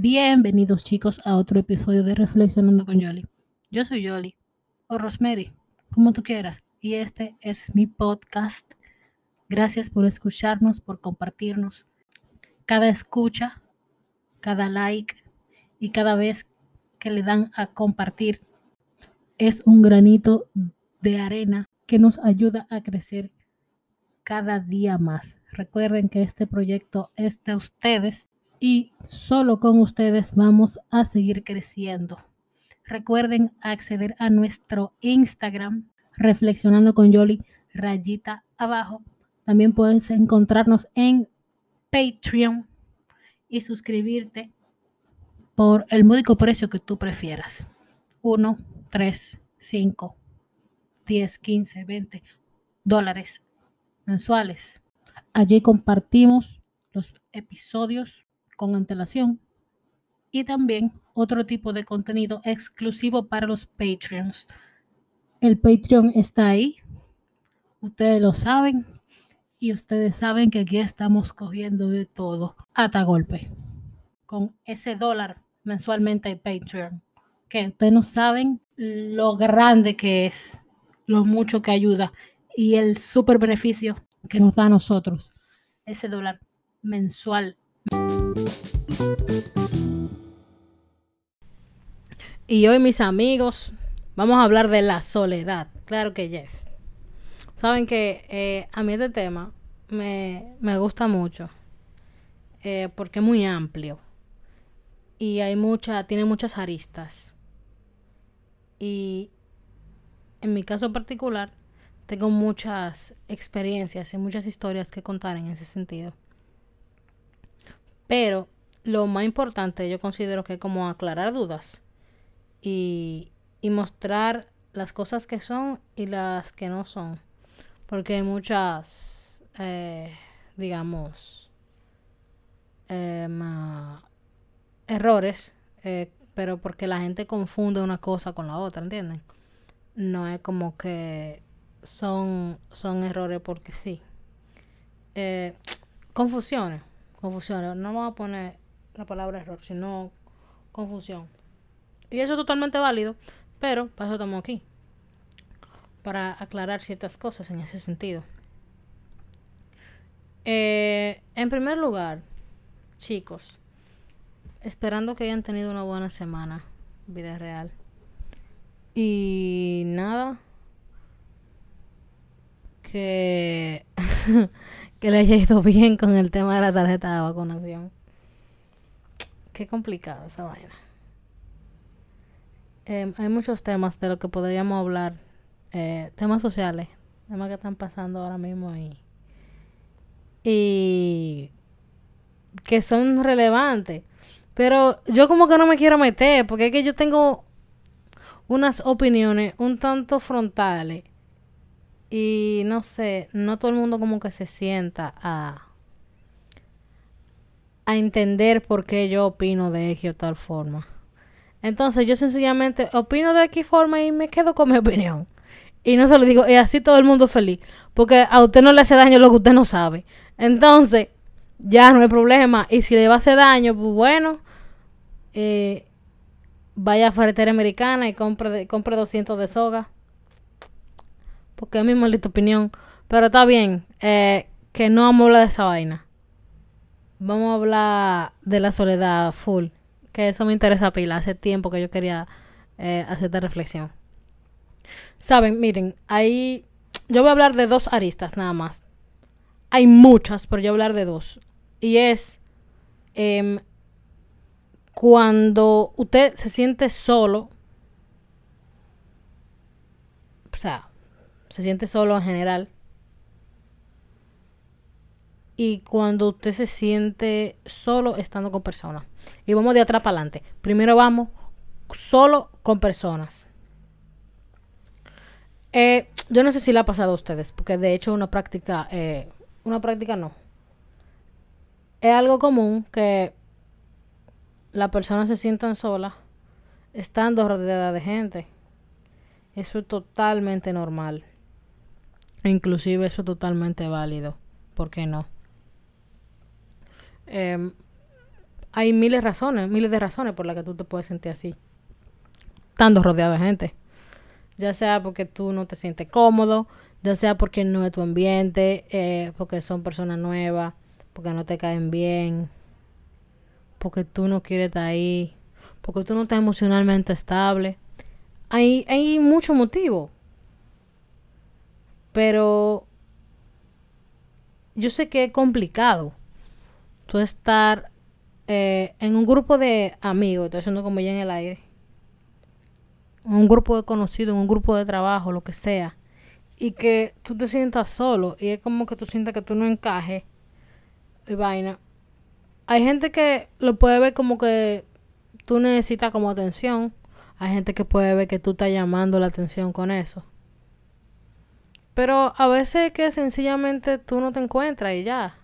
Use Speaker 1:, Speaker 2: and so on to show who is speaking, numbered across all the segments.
Speaker 1: Bienvenidos chicos a otro episodio de Reflexionando con Yoli. Yo soy Yoli, o Rosemary, como tú quieras, y este es mi podcast. Gracias por escucharnos, por compartirnos. Cada escucha, cada like y cada vez que le dan a compartir es un granito de arena que nos ayuda a crecer cada día más. Recuerden que este proyecto es de ustedes y solo con ustedes vamos a seguir creciendo. Recuerden acceder a nuestro Instagram, reflexionando con Yoli, rayita abajo. También puedes encontrarnos en Patreon y suscribirte por el módico precio que tú prefieras. 1, 3, 5, 10, 15, 20 dólares mensuales. Allí compartimos los episodios con antelación y también otro tipo de contenido exclusivo para los Patreons. El Patreon está ahí, ustedes lo saben y ustedes saben que aquí estamos cogiendo de todo hasta golpe con ese dólar mensualmente el Patreon, que ustedes no saben lo grande que es, lo mucho que ayuda y el super beneficio que nos da a nosotros ese dólar mensual. Y hoy mis amigos, vamos a hablar de la soledad. Claro que yes. Saben que eh, a mí este tema me, gusta mucho eh, porque es muy amplio y hay mucha, tiene muchas aristas. Y en mi caso particular, tengo muchas experiencias y muchas historias que contar en ese sentido. Pero lo más importante yo considero que es como aclarar dudas y, y mostrar las cosas que son y las que no son. Porque hay muchas, eh, digamos, eh, errores, eh, pero porque la gente confunde una cosa con la otra, ¿entienden? No es como que son, son errores porque sí. Confusiones, confusiones. No vamos a poner la palabra error, sino confusión. Y eso es totalmente válido, pero para eso estamos aquí. Para aclarar ciertas cosas en ese sentido. Eh, en primer lugar, chicos, esperando que hayan tenido una buena semana, vida real. Y nada, que, que le haya ido bien con el tema de la tarjeta de vacunación. Qué complicado esa vaina. Em, hay muchos temas de lo que podríamos hablar, eh, temas sociales, temas que están pasando ahora mismo y, y que son relevantes. Pero yo como que no me quiero meter, porque es que yo tengo unas opiniones un tanto frontales. Y no sé, no todo el mundo como que se sienta a, a entender por qué yo opino de X o tal forma. Entonces yo sencillamente opino de X forma y me quedo con mi opinión. Y no se lo digo, y así todo el mundo feliz. Porque a usted no le hace daño lo que usted no sabe. Entonces, ya no hay problema. Y si le va a hacer daño, pues bueno, eh, vaya a Ferretera Americana y compre, compre 200 de soga. Porque es mi maldita opinión. Pero está bien, eh, que no vamos a hablar de esa vaina. Vamos a hablar de la soledad full. Que eso me interesa pila. Hace tiempo que yo quería eh, hacer esta reflexión. Saben, miren, ahí yo voy a hablar de dos aristas nada más. Hay muchas, pero yo voy a hablar de dos. Y es em, cuando usted se siente solo, o sea, se siente solo en general, y cuando usted se siente solo estando con personas. Y vamos de atrás para adelante. Primero vamos solo con personas. Eh, yo no sé si le ha pasado a ustedes, porque de hecho una práctica, eh, una práctica no. Es algo común que las personas se sientan solas estando rodeadas de gente. Eso es totalmente normal. Inclusive eso es totalmente válido. ¿Por qué no? Em, hay miles de razones, miles de razones por las que tú te puedes sentir así. Estando rodeado de gente. Ya sea porque tú no te sientes cómodo, ya sea porque no es tu ambiente, eh, porque son personas nuevas, porque no te caen bien, porque tú no quieres estar ahí, porque tú no estás emocionalmente estable. Hay, hay muchos motivos. Pero yo sé que es complicado tú estar eh, en un grupo de amigos, estoy haciendo como ya en el aire, un grupo de conocidos, en un grupo de trabajo, lo que sea, y que tú te sientas solo y es como que tú sientas que tú no encajes y vaina. Hay gente que lo puede ver como que tú necesitas como atención. Hay gente que puede ver que tú estás llamando la atención con eso. Pero a veces que sencillamente tú no te encuentras y ya.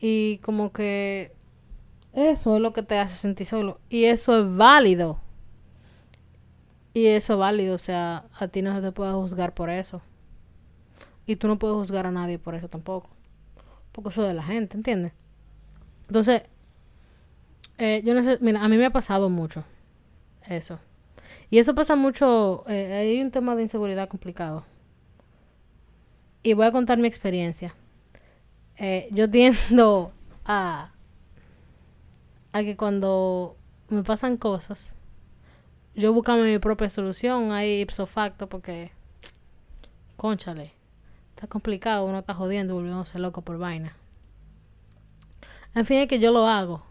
Speaker 1: Y como que eso es lo que te hace sentir solo. Y eso es válido. Y eso es válido. O sea, a ti no se te puede juzgar por eso. Y tú no puedes juzgar a nadie por eso tampoco. Porque eso es de la gente, ¿entiendes? Entonces, eh, yo no sé, mira, a mí me ha pasado mucho eso. Y eso pasa mucho, eh, hay un tema de inseguridad complicado y voy a contar mi experiencia. Eh, yo tiendo a, a que cuando me pasan cosas, yo busco mi propia solución ahí ipso facto porque, conchale, está complicado, uno está jodiendo volviéndose loco por vaina. En fin, es que yo lo hago.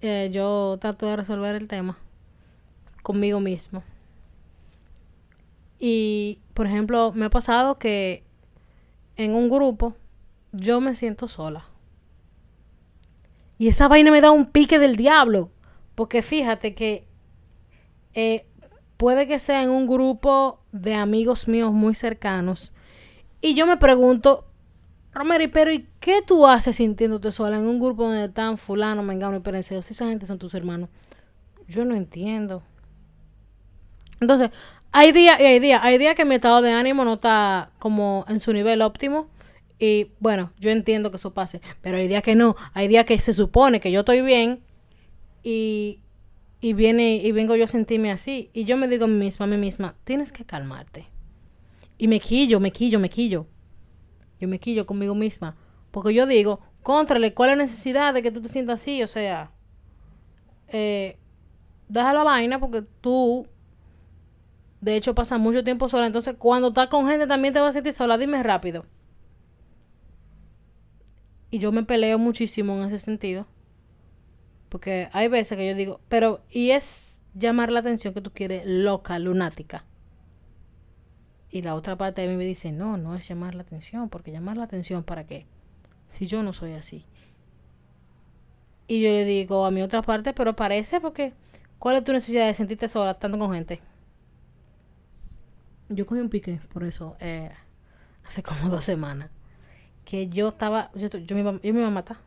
Speaker 1: Eh, yo trato de resolver el tema conmigo mismo. Y, por ejemplo, me ha pasado que en un grupo, yo me siento sola. Y esa vaina me da un pique del diablo. Porque fíjate que eh, puede que sea en un grupo de amigos míos muy cercanos. Y yo me pregunto, Romero, pero ¿y qué tú haces sintiéndote sola en un grupo donde están fulano, mengano y perenceo? Si esa gente son tus hermanos. Yo no entiendo. Entonces, hay días hay días. Hay que mi estado de ánimo no está como en su nivel óptimo. Y bueno, yo entiendo que eso pase. Pero hay días que no. Hay días que se supone que yo estoy bien. Y, y viene y vengo yo a sentirme así. Y yo me digo a mí misma, a mí misma, tienes que calmarte. Y me quillo, me quillo, me quillo. Yo me quillo conmigo misma. Porque yo digo, contrale, ¿cuál es la necesidad de que tú te sientas así? O sea, eh, deja la vaina porque tú de hecho, pasa mucho tiempo sola. Entonces, cuando estás con gente, también te vas a sentir sola. Dime rápido. Y yo me peleo muchísimo en ese sentido. Porque hay veces que yo digo, pero, y es llamar la atención que tú quieres loca, lunática. Y la otra parte de mí me dice, no, no es llamar la atención, porque llamar la atención para qué? Si yo no soy así. Y yo le digo a mi otra parte, pero parece porque, ¿cuál es tu necesidad de sentirte sola estando con gente? Yo cogí un pique por eso eh, hace como dos semanas. Que yo estaba, yo, yo, me iba, yo me iba a matar.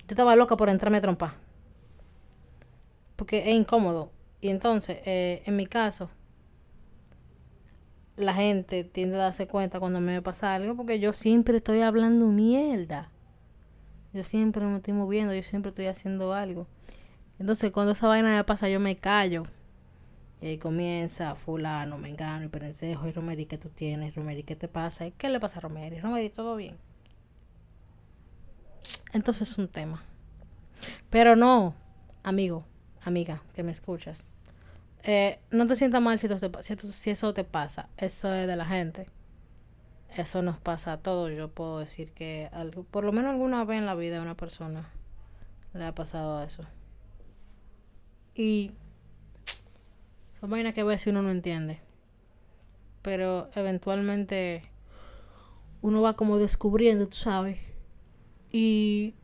Speaker 1: Yo estaba loca por entrarme a trompar. Porque es incómodo. Y entonces, eh, en mi caso, la gente tiende a darse cuenta cuando me pasa algo porque yo siempre estoy hablando mierda. Yo siempre me estoy moviendo, yo siempre estoy haciendo algo. Entonces, cuando esa vaina me pasa, yo me callo y ahí comienza fulano, mengano y perencejo y Romeri, ¿qué tú tienes? Romeri, ¿qué te pasa? ¿Qué le pasa a Romeri? Romeri, ¿todo bien? Entonces es un tema. Pero no, amigo, amiga, que me escuchas. Eh, no te sientas mal si, si, eso te pasa. Eso es de la gente. Eso nos pasa a todos. Yo puedo decir que algo, por lo menos alguna vez en la vida a una persona le ha pasado eso. Y son vainas que a veces uno no entiende. Pero eventualmente uno va como descubriendo, tú sabes. Y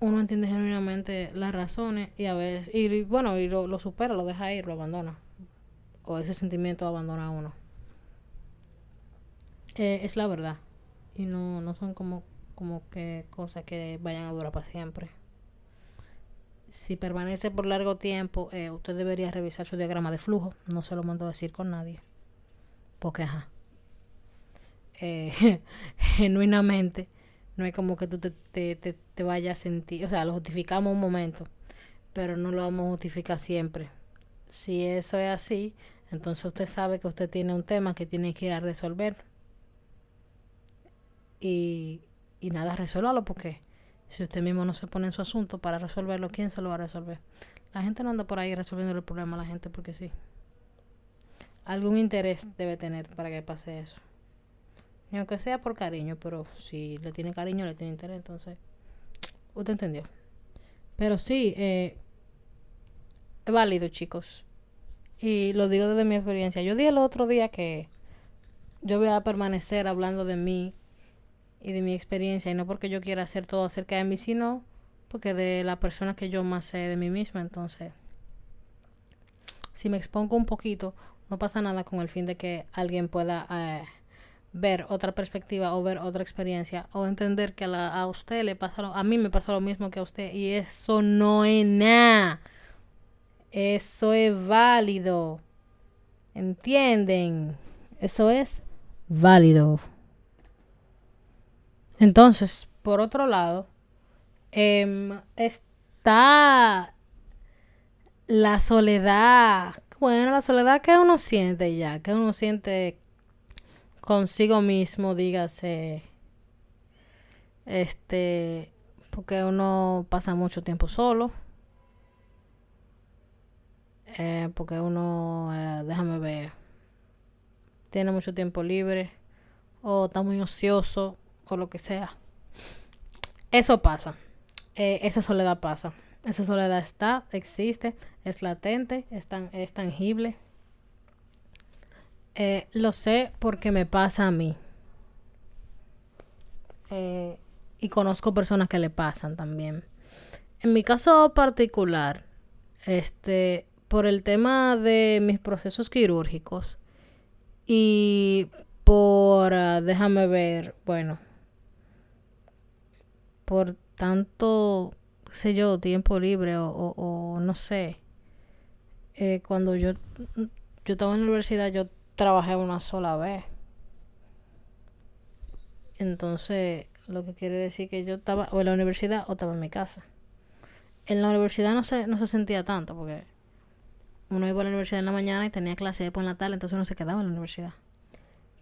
Speaker 1: uno entiende genuinamente las razones y a veces, y bueno, y lo, supera, lo deja ir, lo abandona. O ese sentimiento abandona a uno. Eh, es la verdad. Y no, no son como, como que cosas que vayan a durar para siempre si permanece por largo tiempo, eh, usted debería revisar su diagrama de flujo. No se lo mando a decir con nadie. Porque, ajá. Eh, genuinamente No es como que tú te, te, te, te vayas a sentir, o sea, lo justificamos un momento, pero no lo vamos a justificar siempre. Si eso es así, entonces usted sabe que usted tiene un tema que tiene que ir a resolver. Y, y nada, resuélvalo porque si usted mismo no se pone en su asunto para resolverlo, ¿quién se lo va a resolver? La gente no anda por ahí resolviendo el problema a la gente porque sí. Algún interés debe tener para que pase eso. Y aunque sea por cariño, pero si le tiene cariño, le tiene interés, entonces. Usted entendió. Pero sí, eh, es válido, chicos. Y lo digo desde mi experiencia. Yo dije el otro día que yo voy a permanecer hablando de mí y de mi experiencia. Y no porque yo quiera hacer todo acerca de mí, sino porque de la persona que yo más sé de mí misma. Entonces, si me expongo un poquito, no pasa nada con el fin de que alguien pueda eh, ver otra perspectiva o ver otra experiencia o entender que a, a usted le pasa lo, a mí me pasa lo mismo que a usted y eso no es nada. Eso es válido. ¿Entienden? Eso es válido. Entonces, por otro lado, em, está la soledad. Bueno, la soledad que uno siente ya, que uno siente consigo mismo, dígase, este, porque uno pasa mucho tiempo solo. Eh, porque uno, eh, déjame ver, tiene mucho tiempo libre o está muy ocioso o lo que sea. Eso pasa. Eh, esa soledad pasa. Esa soledad está, existe, es latente, es, tan, es tangible. lo sé porque me pasa a mí. y conozco personas que le pasan también. En mi caso particular, este, por el tema de mis procesos quirúrgicos y por, uh, déjame ver, bueno, por tanto, sé yo, tiempo libre o, o, no sé. Eh, cuando yo, yo estaba en la universidad, yo trabajé una sola vez. Entonces, lo que quiere decir que yo estaba o en la universidad o estaba en mi casa. En la universidad no se, no se sentía tanto porque uno iba a la universidad en la mañana y tenía clase después en la tarde, entonces uno se quedaba en la universidad.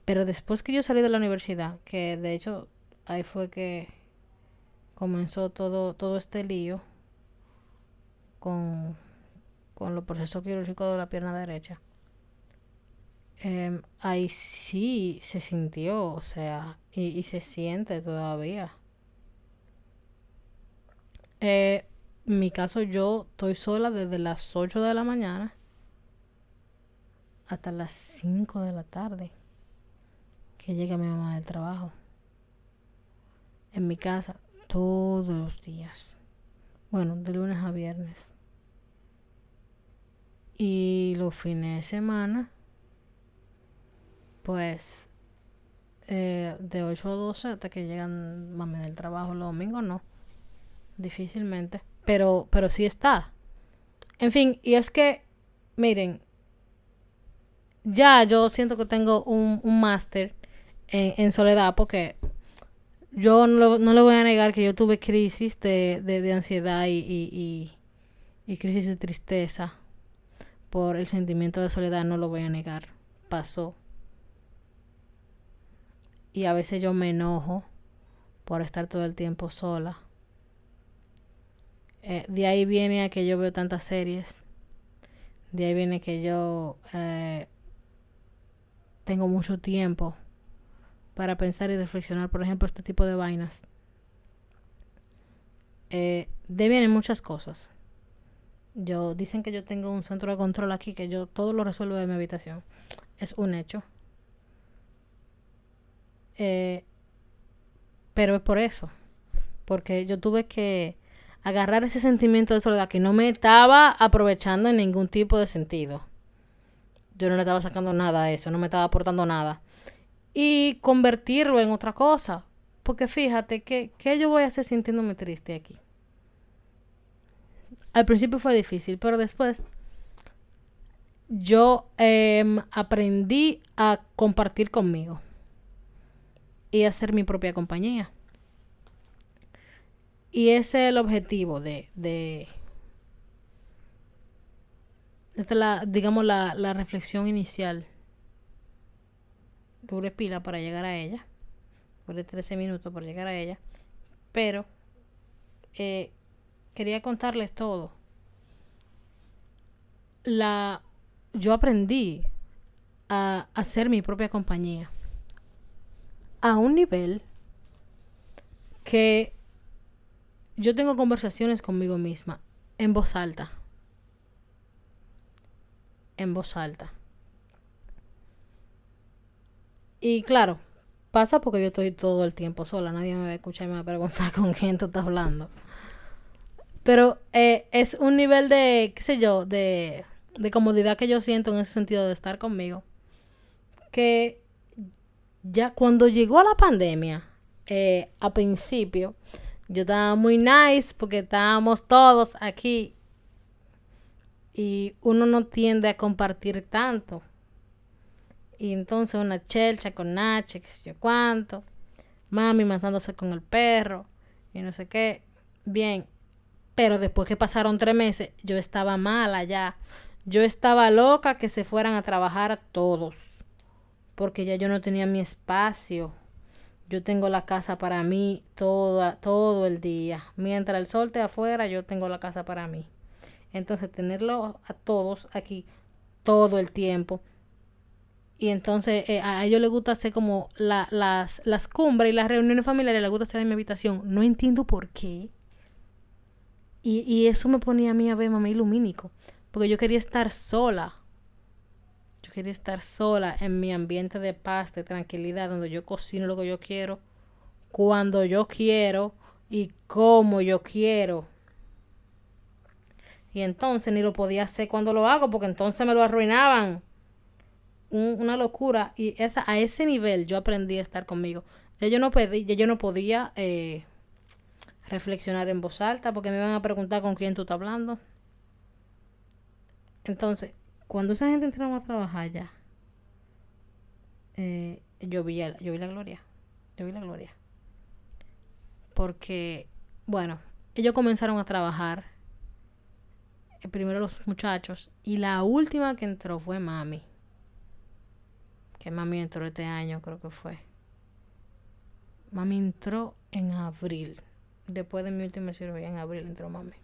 Speaker 1: Pero después que yo salí de la universidad, que de hecho ahí fue que comenzó todo, todo este lío con, con los procesos quirúrgicos de la pierna derecha. Em, ahí sí se sintió, o sea, y, y se siente todavía. Eh, en mi caso yo estoy sola desde las 8 de la mañana hasta las 5 de la tarde que llega mi mamá del trabajo. En mi casa todos los días. Bueno, de lunes a viernes. Y los fines de semana, pues eh, de 8 a 12 hasta que llegan mami del trabajo. Los domingos no. Difícilmente. Pero, pero sí está. En fin, y es que, miren, ya yo siento que tengo un, un máster en, soledad porque yo no, no, le voy a negar que yo tuve crisis de, de, ansiedad y, y, crisis de tristeza por el sentimiento de soledad, no lo voy a negar, pasó. Y a veces yo me enojo por estar todo el tiempo sola. Eh, de ahí viene a que yo veo tantas series. De ahí viene que yo eh, tengo mucho tiempo para pensar y reflexionar, por ejemplo, este tipo de vainas. Eh, en muchas cosas. Yo dicen que yo tengo un centro de control aquí, que yo todo lo resuelvo de mi habitación. Es un hecho. Eh, pero es por eso. Porque yo tuve que agarrar ese sentimiento de soledad que no me estaba aprovechando en ningún tipo de sentido yo no le estaba sacando nada a eso, no me estaba aportando nada. Y convertirlo en otra cosa. Porque fíjate, que ¿qué yo voy a hacer sintiéndome triste aquí? Al principio fue difícil, pero después yo em, aprendí a compartir conmigo y a hacer mi propia compañía. y ese es el objetivo de, de esta es la, digamos, la, la reflexión inicial. Dure pila para llegar a ella. Dure 13 minutos para llegar a ella. Pero eh, quería contarles todo. La, yo aprendí a hacer mi propia compañía a un nivel que yo tengo conversaciones conmigo misma en voz alta en voz alta. Y claro, pasa porque yo estoy todo el tiempo sola, nadie me va a escuchar y me va a preguntar con quién tú estás hablando. Pero eh, es un nivel de, qué sé yo, de, de comodidad que yo siento en ese sentido de estar conmigo. Que ya cuando llegó la pandemia, eh, a principio, yo estaba muy nice porque estábamos todos aquí y uno no tiende a compartir tanto. Y entonces una chelcha con Nache, qué sé yo cuánto, mami matándose con el perro y no sé qué. Bien, pero después que pasaron tres meses, yo estaba mala ya. Yo estaba loca que se fueran a trabajar todos, porque ya yo no tenía mi espacio. Yo tengo la casa para mí todo, todo el día. Mientras el sol esté afuera, yo tengo la casa para mí. Entonces, tenerlo a todos aquí todo el tiempo. Y entonces eh, a ellos les gusta hacer como las, las cumbres y las reuniones familiares, les gusta hacer en mi habitación. No entiendo por qué. Y, y eso me ponía a mí a ver mamá ilumínico. Porque yo quería estar sola. Yo quería estar sola en mi ambiente de paz, de tranquilidad, donde yo cocino lo que yo quiero, cuando yo quiero y como yo quiero. Y entonces ni lo podía hacer cuando lo hago, porque entonces me lo arruinaban. Una locura. Y esa, a ese nivel yo aprendí a estar conmigo. Ya yo no, pedí, ya yo no podía eh, reflexionar en voz alta, porque me iban a preguntar con quién tú estás hablando. Entonces, cuando esa gente entraba a trabajar ya, eh, yo, vi, yo vi la gloria. Yo vi la gloria. Porque, bueno, ellos comenzaron a trabajar primero los muchachos y la última que entró fue mami. Que mami entró este año, creo que fue. Mami entró en abril. Después de mi última cirugía, en abril entró mami.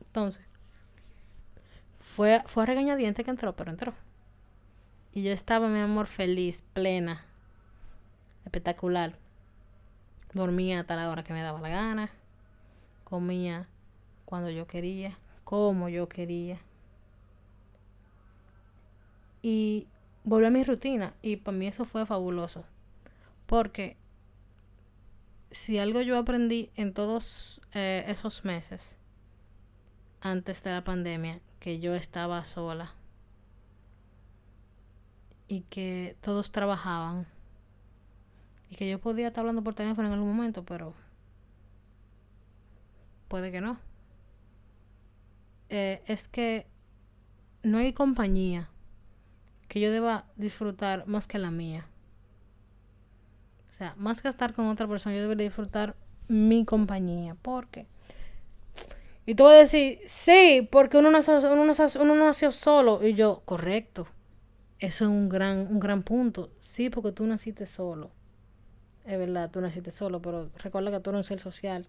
Speaker 1: Entonces, fue, fue a regañadiente que entró, pero entró. Y yo estaba, mi amor, feliz, plena, espectacular. Dormía hasta la hora que me daba la gana. Comía cuando yo quería, como yo quería. Y volví a mi rutina y para mí eso fue fabuloso. Porque si algo yo aprendí en todos eh, esos meses, antes de la pandemia, que yo estaba sola y que todos trabajaban y que yo podía estar hablando por teléfono en algún momento, pero puede que no. Eh, es que no hay compañía que yo deba disfrutar más que la mía. O sea, más que estar con otra persona, yo debería disfrutar mi compañía. ¿Por qué? Y tú vas a decir, sí, porque uno nació, uno, uno nació solo. Y yo, correcto. Eso es un gran, un gran punto. Sí, porque tú naciste solo. Es verdad, tú naciste solo, pero recuerda que tú eres un ser social.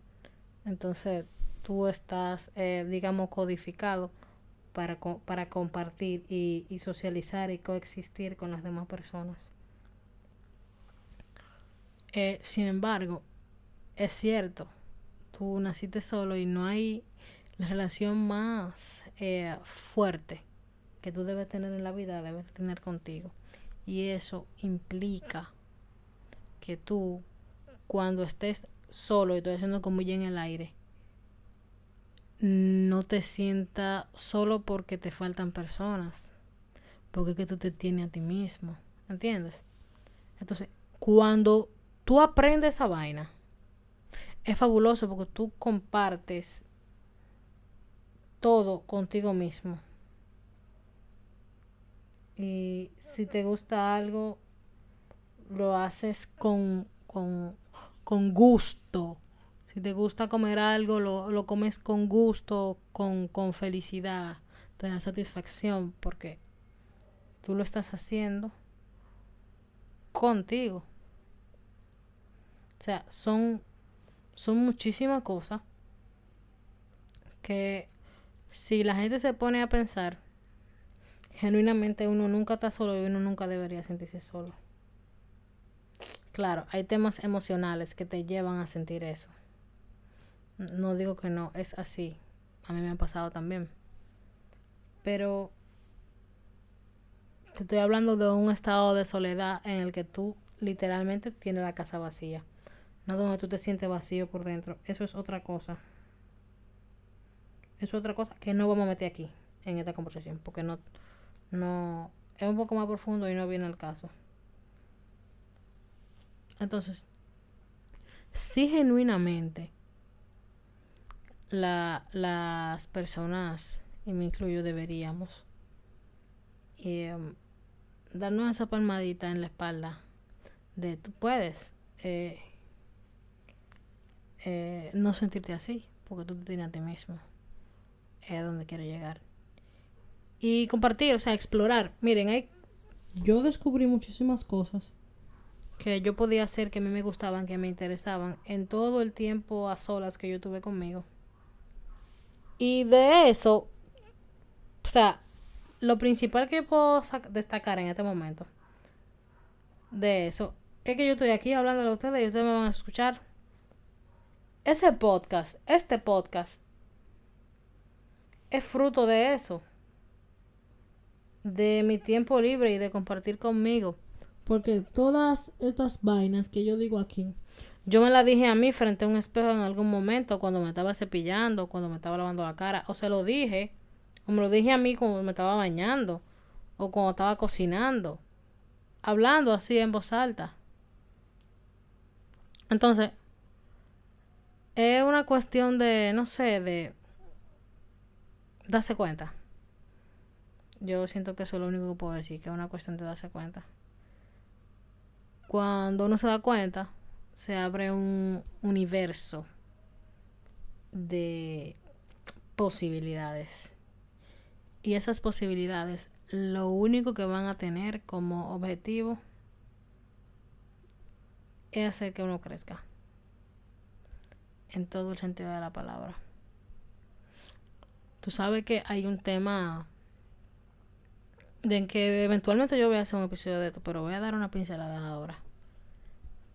Speaker 1: Entonces, tú estás, eh, digamos, codificado para, para compartir y, y, socializar y coexistir con las demás personas. Eh, sin embargo, es cierto, tú naciste solo y no hay la relación más eh, fuerte que tú debes tener en la vida, debes tener contigo. Y eso implica que tú, cuando estés solo, y estoy haciendo como ya en el aire, no te sienta solo porque te faltan personas, porque que tú te tienes a ti mismo, ¿entiendes? Entonces, cuando tú aprendes esa vaina, es fabuloso porque tú compartes todo contigo mismo. Y si te gusta algo, lo haces con, con, con gusto, Si te gusta comer algo, lo, lo comes con gusto, con, con felicidad, te da satisfacción porque tú lo estás haciendo contigo. O sea, son, son muchísimas cosas que si la gente se pone a pensar, genuinamente uno nunca está solo y uno nunca debería sentirse solo. Claro, hay temas emocionales que te llevan a sentir eso. No digo que no, es así. A mí me ha pasado también. Pero te estoy hablando de un estado de soledad en el que tú literalmente tienes la casa vacía. No donde tú te sientes vacío por dentro. Eso es otra cosa. Eso es otra cosa que no vamos a meter aquí en esta conversación. Porque no, no, es un poco más profundo y no viene al caso. Entonces, si genuinamente la, las personas, y me incluyo, deberíamos em, darnos esa palmadita en la espalda de tú puedes eh, eh, no sentirte así, porque tú te tienes a ti mismo. Es a donde quiero llegar. Y compartir, o sea, explorar. Miren, hay, yo descubrí muchísimas cosas que yo podía hacer que a mí me gustaban, que me interesaban, en todo el tiempo a solas que yo tuve conmigo. Y de eso, o sea, lo principal que puedo destacar en este momento de eso es que yo estoy aquí hablando a ustedes y ustedes me van a escuchar. Ese podcast, este podcast, es fruto de eso. De mi tiempo libre y de compartir conmigo. Porque todas estas vainas que yo digo aquí, yo me las dije a mí frente a un espejo en algún momento, cuando me estaba cepillando, cuando me estaba lavando la cara, o se lo dije, o me lo dije a mí cuando me estaba bañando, o cuando estaba cocinando, hablando así en voz alta. Entonces, es una cuestión de, no sé, de darse cuenta. Yo siento que eso es lo único que puedo decir, que es una cuestión de darse cuenta cuando uno se da cuenta, se abre un universo de posibilidades. Y esas posibilidades lo único que van a tener como objetivo es hacer que uno crezca. En todo el sentido de la palabra. Tú sabes que hay un tema de que eventualmente yo voy a hacer un episodio de esto, pero voy a dar una pincelada ahora,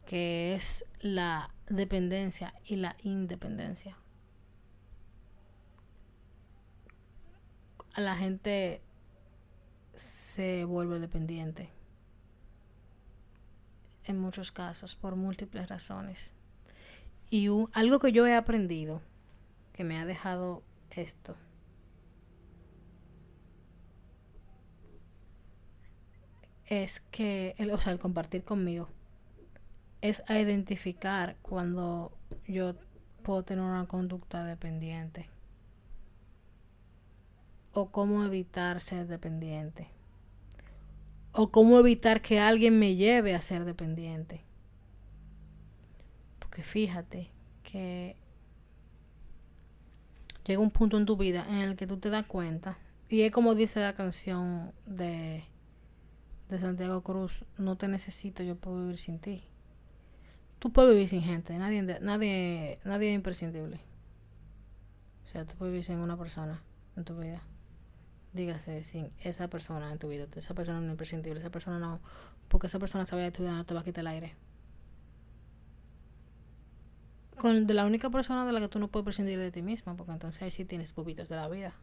Speaker 1: que es la dependencia y la independencia. La gente se vuelve dependiente en muchos casos por múltiples razones. Y algo que yo he aprendido que me ha dejado esto es que, el, o sea, el compartir conmigo, es a identificar cuando yo puedo tener una conducta dependiente o cómo evitar ser dependiente o cómo evitar que alguien me lleve a ser dependiente. Porque fíjate que llega un punto en tu vida en el que tú te das cuenta, y es como dice la canción de de Santiago Cruz, no te necesito, yo puedo vivir sin ti. Tú puedes vivir sin gente, nadie, nadie, nadie es imprescindible. O sea, tú puedes vivir sin una persona en tu vida. Dígase, sin esa persona en tu vida. Esa persona no es imprescindible, esa persona no, porque esa persona sabe de tu vida no te va a quitar el aire. Con de la única persona de la que tú no puedes prescindir de ti misma, porque entonces ahí sí tienes bobitos de la vida.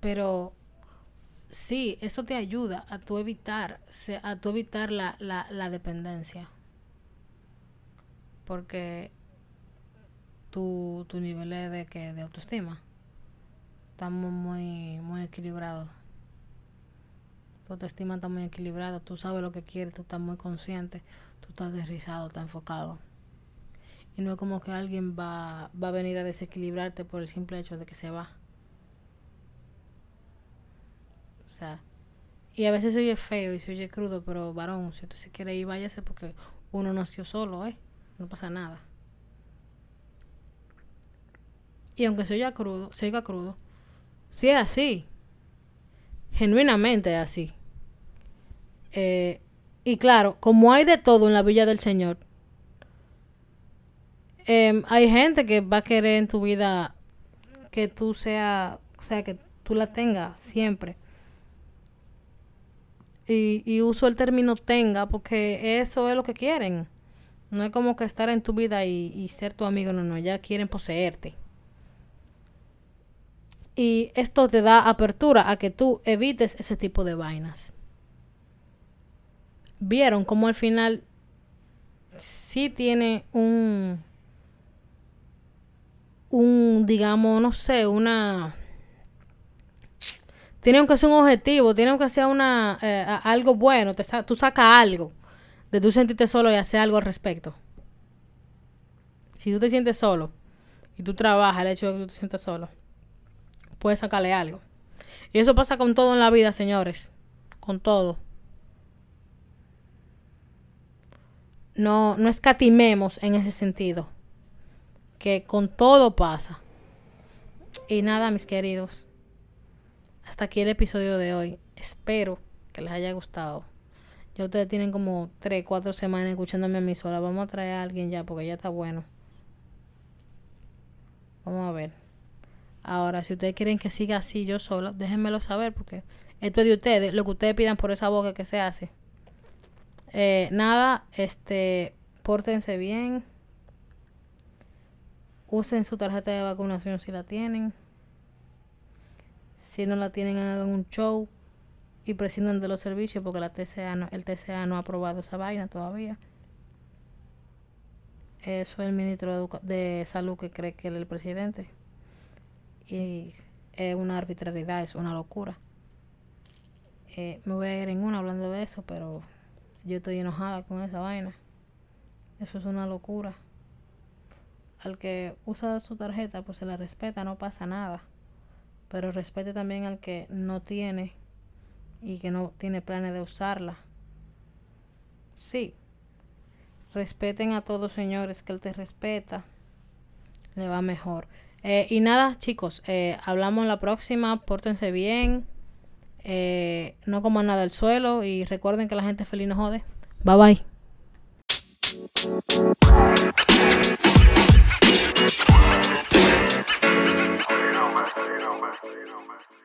Speaker 1: Pero sí, eso te ayuda a tu evitar, a tu evitar la, la, la dependencia. Porque tu, tu nivel de, que, de autoestima estamos muy, muy equilibrados. Tu autoestima está muy equilibrada, tú sabes lo que quieres, tú estás muy consciente, tú estás desrizado, estás enfocado. Y no es como que alguien va, va a venir a desequilibrarte por el simple hecho de que se va. O sea, y a veces se oye feo y se oye crudo, pero varón, si usted se quiere ir, váyase porque uno nació solo, ¿eh? no pasa nada. Y aunque se oiga crudo, se oiga crudo, si es así, genuinamente es así. Eh, y claro, como hay de todo en la Villa del Señor, em, hay gente que va a querer en tu vida que tú sea, o sea, que tú la tengas siempre. Y, y uso el término tenga porque eso es lo que quieren. No es como que estar en tu vida y, y ser tu amigo, no, no, ya quieren poseerte. Y esto te da apertura a que tú evites ese tipo de vainas. Vieron como al final sí tiene un un digamos no sé una tiene que ser un objetivo tiene que ser una eh, algo bueno te tú sacas algo de tú sentirte solo y hacer algo al respecto si tú te sientes solo y tú trabajas el hecho de que tú te sientes solo puede sacarle algo. Y eso pasa con todo en la vida, señores. Con todo. No, no escatimemos en ese sentido. Que con todo pasa. Y nada, mis queridos. Hasta aquí el episodio de hoy. Espero que les haya gustado. Ya ustedes tienen como 3, 4 semanas escuchándome a mí sola. Vamos a traer a alguien ya porque ya está bueno. Vamos a ver. Ahora, si ustedes quieren que siga así yo sola, déjenmelo saber porque esto es de ustedes, lo que ustedes pidan por esa boca que se hace. Eh, nada, este, pórtense bien. Usen su tarjeta de vacunación si la tienen. Si no la tienen, hagan un show y prescindan de los servicios porque la TCA no, el TCA no ha aprobado esa vaina todavía. Eso es el ministro de, Salud que cree que es el presidente y es una arbitrariedad, es una locura. Eh, me voy a ir en una hablando de eso, pero yo estoy enojada con esa vaina. Eso es una locura. Al que usa su tarjeta, pues se la respeta, no pasa nada pero respete también al que no tiene y que no tiene planes de usarla. Sí, respeten a todos, señores, que Él te respeta, le va mejor. Eh, y nada, chicos, eh, hablamos la próxima, pórtense bien, eh, no coman nada del suelo y recuerden que la gente feliz no jode. Bye bye. más.